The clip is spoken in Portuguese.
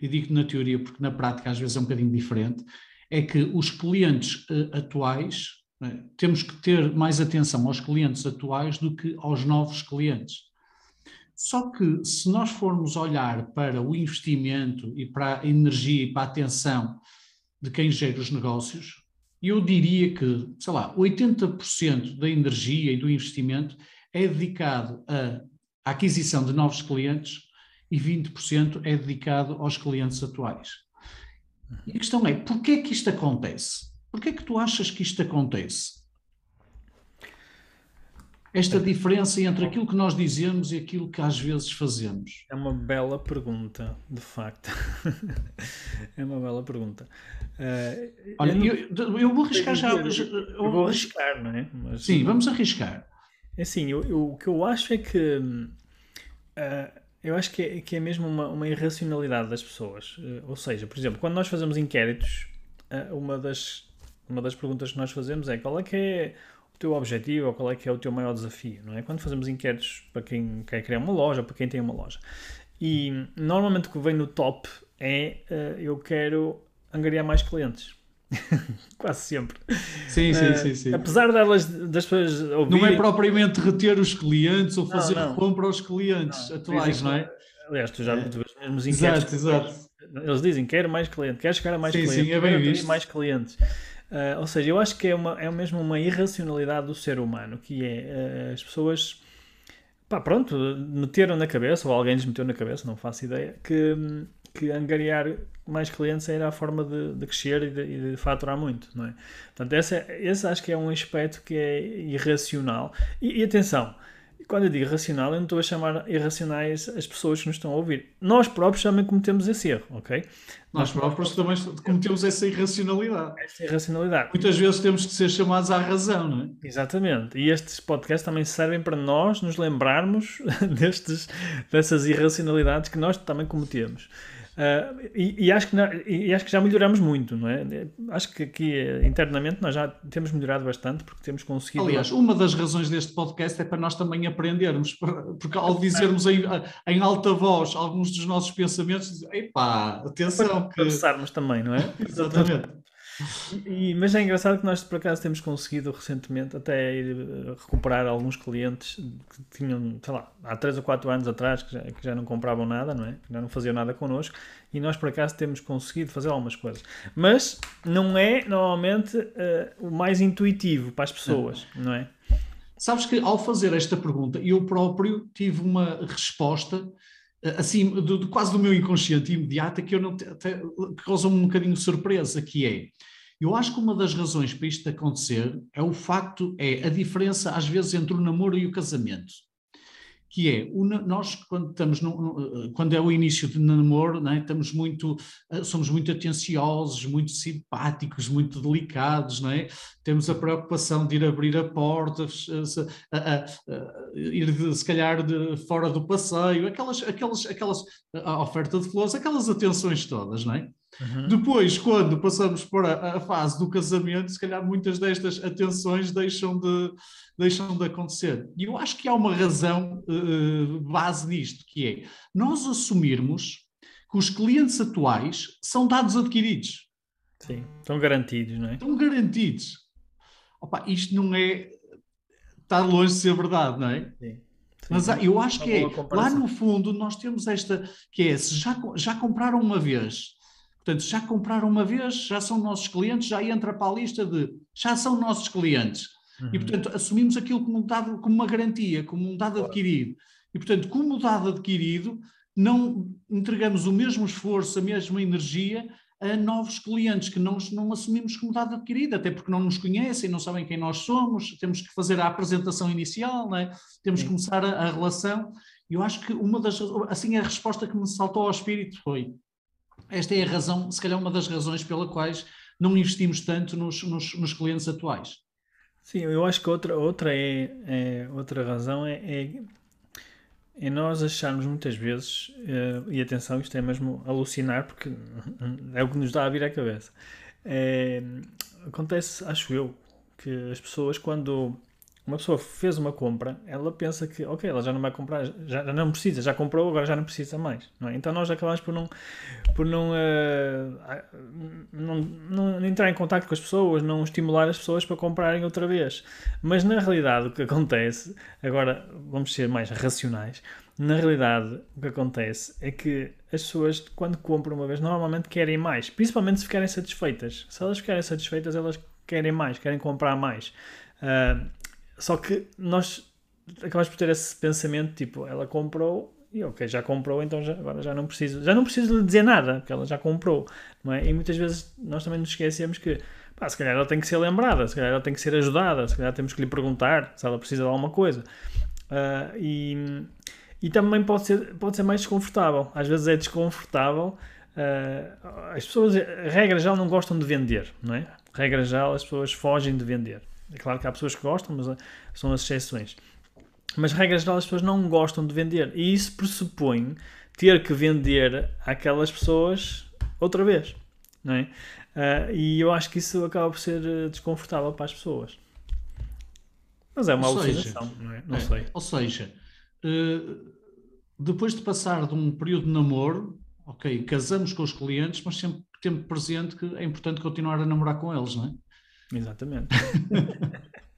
e digo na teoria porque na prática às vezes é um bocadinho diferente, é que os clientes uh, atuais, né, temos que ter mais atenção aos clientes atuais do que aos novos clientes. Só que se nós formos olhar para o investimento e para a energia e para a atenção de quem gera os negócios, eu diria que, sei lá, 80% da energia e do investimento é dedicado à aquisição de novos clientes e 20% é dedicado aos clientes atuais. E a questão é, porquê é que isto acontece? Porquê é que tu achas que isto acontece? esta é. diferença entre aquilo que nós dizemos e aquilo que às vezes fazemos? É uma bela pergunta, de facto. é uma bela pergunta. Uh, Olha, eu, eu, eu, vou arriscar já. Eu, eu vou arriscar, não é? Mas, sim, vamos arriscar. É assim, o que eu acho é que. Uh, eu acho que é, que é mesmo uma, uma irracionalidade das pessoas. Uh, ou seja, por exemplo, quando nós fazemos inquéritos, uma, das, uma das perguntas que nós fazemos é qual é que é teu objetivo ou qual é que é o teu maior desafio, não é? Quando fazemos inquéritos para quem quer criar uma loja, para quem tem uma loja. E normalmente o que vem no top é uh, eu quero angariar mais clientes. Quase sempre. Sim, sim, uh, sim, sim. Apesar delas, das pessoas ouvirem... Não é propriamente reter os clientes ou fazer não, não. compra aos clientes não, atuais, não é? Aliás, tu já é. tu. Exato, exato. Eles dizem, quero mais clientes, quero chegar a mais sim, clientes, sim, é bem visto. mais clientes. Uh, ou seja, eu acho que é, uma, é mesmo uma irracionalidade do ser humano, que é uh, as pessoas, pá, pronto, meteram na cabeça, ou alguém lhes meteu na cabeça, não faço ideia, que, que angariar mais clientes era a forma de, de crescer e de, e de, faturar muito, não é? Portanto, esse, esse acho que é um aspecto que é irracional. E, e atenção, quando eu digo racional, eu não estou a chamar irracionais as pessoas que nos estão a ouvir. Nós próprios também cometemos esse erro, ok? Nós, Nós próprios também cometemos essa irracionalidade. Essa irracionalidade. Muitas vezes temos que ser chamados à razão, não é? Exatamente. E estes podcasts também servem para nós nos lembrarmos destes, dessas irracionalidades que nós também cometemos. Uh, e, e, acho que, e acho que já melhoramos muito, não é? Acho que aqui internamente nós já temos melhorado bastante porque temos conseguido. Aliás, uma das razões deste podcast é para nós também aprendermos, porque ao dizermos em, em alta voz alguns dos nossos pensamentos, epá, atenção. Para que... também, não é? Exatamente. E, mas é engraçado que nós, por acaso, temos conseguido recentemente até ir eh, recuperar alguns clientes que tinham, sei lá, há 3 ou 4 anos atrás que já, que já não compravam nada, não é? Que já não faziam nada connosco e nós, por acaso, temos conseguido fazer algumas coisas. Mas não é, normalmente, uh, o mais intuitivo para as pessoas, não, não é? Sabes que ao fazer esta pergunta, eu próprio tive uma resposta assim, do, do, quase do meu inconsciente imediato, que eu não causou-me um bocadinho de surpresa, que é eu acho que uma das razões para isto acontecer é o facto, é a diferença às vezes entre o namoro e o casamento. Que é, nós quando estamos no, quando é o início de namoro, né, estamos muito, eh, somos muito atenciosos, muito simpáticos, muito delicados, é? Temos a preocupação de ir abrir a porta, a, a, a, ir de, se calhar de, fora do passeio, aquelas, aquelas, aquelas, a oferta de flores, aquelas atenções todas, não é? Uhum. Depois, quando passamos para a fase do casamento, se calhar muitas destas atenções deixam de, deixam de acontecer. E eu acho que há uma razão uh, base nisto, que é nós assumirmos que os clientes atuais são dados adquiridos. Sim, estão garantidos, não é? Estão garantidos. Opa, isto não é. Está longe de ser verdade, não é? Sim. Mas eu acho que é, lá no fundo nós temos esta, que é, se já, já compraram uma vez, Portanto, já compraram uma vez, já são nossos clientes, já entra para a lista de já são nossos clientes. Uhum. E, portanto, assumimos aquilo como, dado, como uma garantia, como um dado adquirido. E, portanto, como dado adquirido, não entregamos o mesmo esforço, a mesma energia a novos clientes que não, não assumimos como dado adquirido, até porque não nos conhecem, não sabem quem nós somos, temos que fazer a apresentação inicial, é? temos Sim. que começar a, a relação. Eu acho que uma das. Assim, a resposta que me saltou ao espírito foi: esta é a razão, se calhar uma das razões pela quais não investimos tanto nos, nos, nos clientes atuais. Sim, eu acho que outra, outra, é, é outra razão é, é, é, nós acharmos muitas vezes, uh, e atenção, isto é mesmo alucinar, porque é o que nos dá a vir à cabeça. É, acontece, acho eu, que as pessoas quando uma pessoa fez uma compra, ela pensa que, ok, ela já não vai comprar, já, não precisa, já comprou, agora já não precisa mais. Não é? Então nós acabamos por não, por não, uh, não, não, entrar em contato com as pessoas, não estimular as pessoas para comprarem outra vez. Mas na realidade o que acontece, agora vamos ser mais racionais, na realidade o que acontece é que as pessoas quando compram uma vez normalmente querem mais, principalmente se ficarem satisfeitas. Se elas ficarem satisfeitas, elas querem mais, querem comprar mais. Uh, só que nós acabamos por ter esse pensamento, tipo, ela comprou e ok, já comprou, então já, agora já não preciso, já não preciso lhe dizer nada, porque ela já comprou, não é? E muitas vezes nós também nos esquecemos que, pá, se calhar ela tem que ser lembrada, se calhar ela tem que ser ajudada, se calhar temos que lhe perguntar se ela precisa de alguma coisa. Uh, e, e também pode ser, pode ser mais desconfortável. Às vezes é desconfortável. Uh, as pessoas, regra já não gostam de vender, não é? Regra já as pessoas fogem de vender. É claro que há pessoas que gostam, mas ah, são as exceções. Mas, regra geral, as pessoas não gostam de vender. E isso pressupõe ter que vender àquelas pessoas outra vez. Não é? Uh, e eu acho que isso acaba por ser desconfortável para as pessoas. Mas é uma ou alucinação, seja, não é? Não é, sei. Ou seja, uh, depois de passar de um período de namoro, ok, casamos com os clientes, mas sempre temos presente que é importante continuar a namorar com eles, não é? Exatamente.